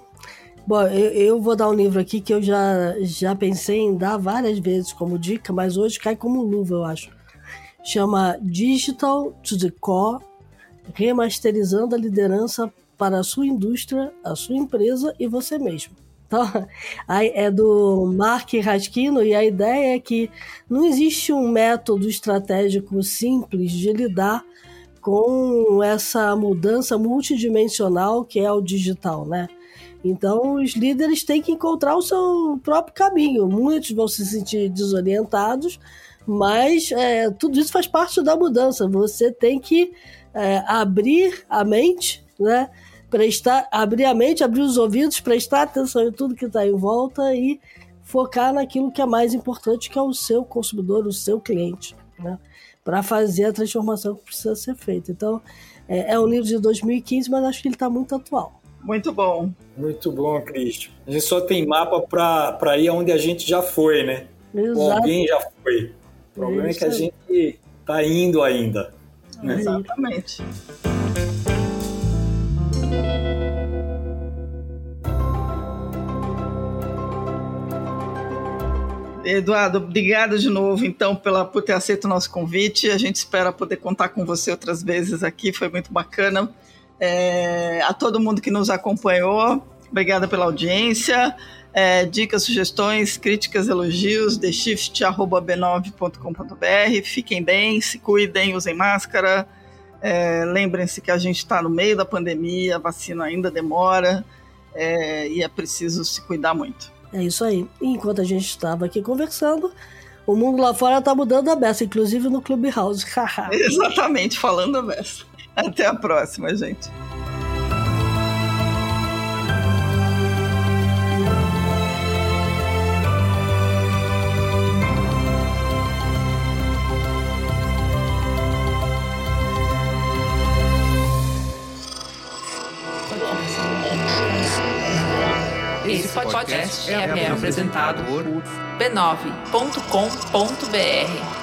Bom, eu, eu, vou dar um livro aqui que eu já, já pensei em dar várias vezes como dica, mas hoje cai como luva, eu acho. Chama Digital to the Core, remasterizando a liderança para a sua indústria, a sua empresa e você mesmo. Então, é do Mark Rasquino e a ideia é que não existe um método estratégico simples de lidar com essa mudança multidimensional que é o digital, né? Então, os líderes têm que encontrar o seu próprio caminho. Muitos vão se sentir desorientados, mas é, tudo isso faz parte da mudança. Você tem que é, abrir a mente, né? Prestar, abrir a mente, abrir os ouvidos, prestar atenção em tudo que está em volta e focar naquilo que é mais importante, que é o seu consumidor, o seu cliente, né? Para fazer a transformação que precisa ser feita. Então, é, é um livro de 2015, mas acho que ele está muito atual. Muito bom. Muito bom, Cristian. A gente só tem mapa para ir aonde a gente já foi, né? Exato. Ou alguém já foi. O problema Isso. é que a gente está indo ainda. Né? Exatamente. Eduardo, obrigada de novo, então, pela, por ter aceito o nosso convite. A gente espera poder contar com você outras vezes aqui, foi muito bacana. É, a todo mundo que nos acompanhou, obrigada pela audiência. É, dicas, sugestões, críticas, elogios, theshift.b9.com.br. Fiquem bem, se cuidem, usem máscara. É, Lembrem-se que a gente está no meio da pandemia, a vacina ainda demora é, e é preciso se cuidar muito. É isso aí. Enquanto a gente estava aqui conversando, o mundo lá fora está mudando a beça, inclusive no Clubhouse. Exatamente, falando a beça. Até a próxima, gente. Esse podcast é, é apresentado por b9.com.br.